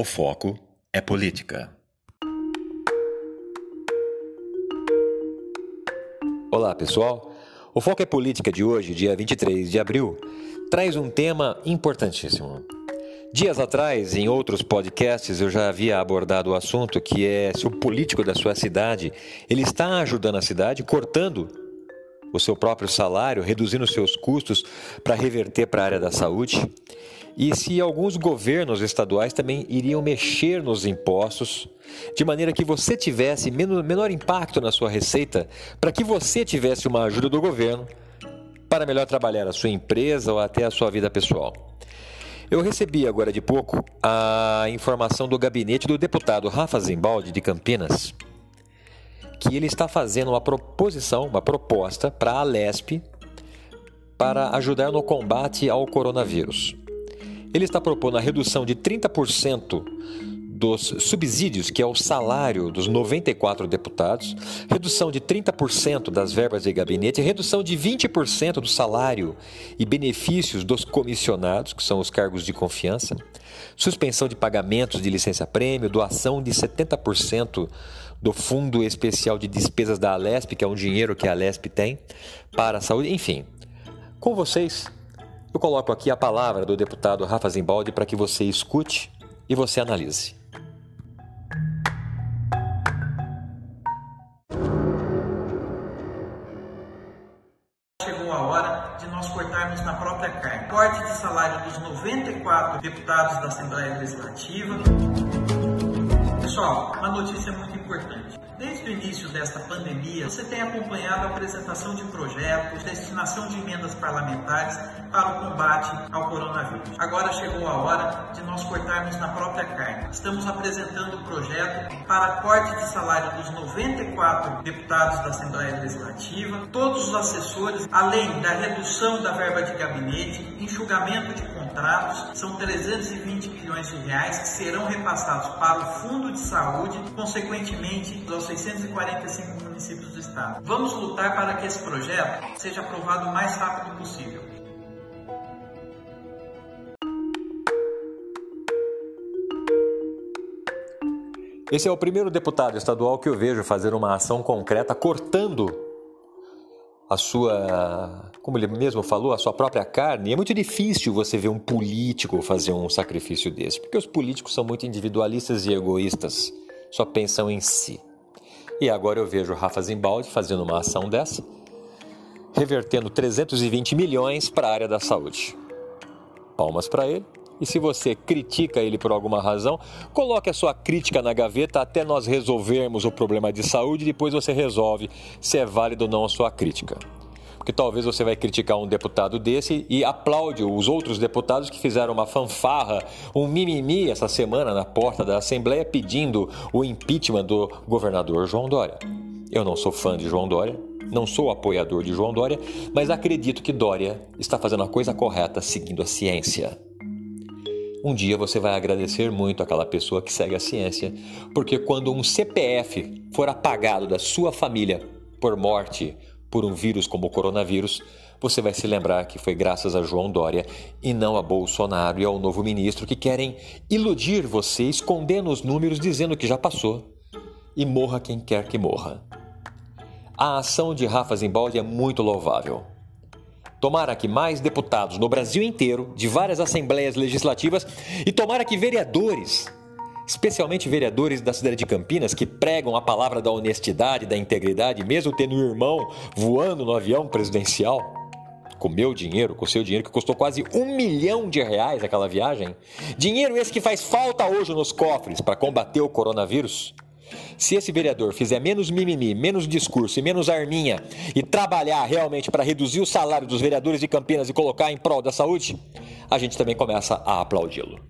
O foco é política. Olá, pessoal. O Foco é Política de hoje, dia 23 de abril, traz um tema importantíssimo. Dias atrás, em outros podcasts, eu já havia abordado o assunto que é se o político da sua cidade ele está ajudando a cidade, cortando o seu próprio salário, reduzindo seus custos para reverter para a área da saúde, e se alguns governos estaduais também iriam mexer nos impostos, de maneira que você tivesse menor impacto na sua receita, para que você tivesse uma ajuda do governo para melhor trabalhar a sua empresa ou até a sua vida pessoal. Eu recebi agora de pouco a informação do gabinete do deputado Rafa Zimbaldi de Campinas, que ele está fazendo uma proposição, uma proposta para a Lesp para ajudar no combate ao coronavírus. Ele está propondo a redução de 30% dos subsídios, que é o salário dos 94 deputados, redução de 30% das verbas de gabinete, redução de 20% do salário e benefícios dos comissionados, que são os cargos de confiança, suspensão de pagamentos de licença-prêmio, doação de 70% do Fundo Especial de Despesas da Alesp, que é um dinheiro que a Alesp tem para a saúde, enfim. Com vocês, eu coloco aqui a palavra do deputado Rafa Zimbaldi para que você escute e você analise. Chegou a hora de nós cortarmos na própria carne. Corte de salário dos 94 deputados da Assembleia Legislativa. Pessoal, uma notícia muito importante. Desde o início desta pandemia, você tem acompanhado a apresentação de projetos, destinação de emendas parlamentares para o combate ao coronavírus. Agora chegou a hora de nós cortarmos na própria carne. Estamos apresentando o projeto para corte de salário dos 94 deputados da Assembleia Legislativa, todos os assessores, além da redução da verba de gabinete, enxugamento de contratos, são 320 bilhões de reais que serão repassados para o Fundo de Saúde, consequentemente aos 645 municípios do estado. Vamos lutar para que esse projeto seja aprovado o mais rápido possível. Esse é o primeiro deputado estadual que eu vejo fazer uma ação concreta cortando a sua, como ele mesmo falou, a sua própria carne. É muito difícil você ver um político fazer um sacrifício desse, porque os políticos são muito individualistas e egoístas, só pensam em si. E agora eu vejo Rafa Zimbaldi fazendo uma ação dessa, revertendo 320 milhões para a área da saúde. Palmas para ele. E se você critica ele por alguma razão, coloque a sua crítica na gaveta até nós resolvermos o problema de saúde e depois você resolve se é válido ou não a sua crítica. Porque talvez você vai criticar um deputado desse e aplaude os outros deputados que fizeram uma fanfarra, um mimimi essa semana na porta da Assembleia pedindo o impeachment do governador João Dória. Eu não sou fã de João Dória, não sou apoiador de João Dória, mas acredito que Dória está fazendo a coisa correta seguindo a ciência. Um dia você vai agradecer muito aquela pessoa que segue a ciência, porque quando um CPF for apagado da sua família por morte por um vírus como o coronavírus, você vai se lembrar que foi graças a João Dória e não a Bolsonaro e ao novo ministro que querem iludir você escondendo os números dizendo que já passou. E morra quem quer que morra. A ação de Rafa Zimbaldi é muito louvável. Tomara que mais deputados no Brasil inteiro, de várias assembleias legislativas, e tomara que vereadores, especialmente vereadores da cidade de Campinas, que pregam a palavra da honestidade, da integridade, mesmo tendo um irmão voando no avião presidencial, com meu dinheiro, com seu dinheiro, que custou quase um milhão de reais aquela viagem, dinheiro esse que faz falta hoje nos cofres para combater o coronavírus. Se esse vereador fizer menos mimimi, menos discurso e menos arminha e trabalhar realmente para reduzir o salário dos vereadores de Campinas e colocar em prol da saúde, a gente também começa a aplaudi-lo.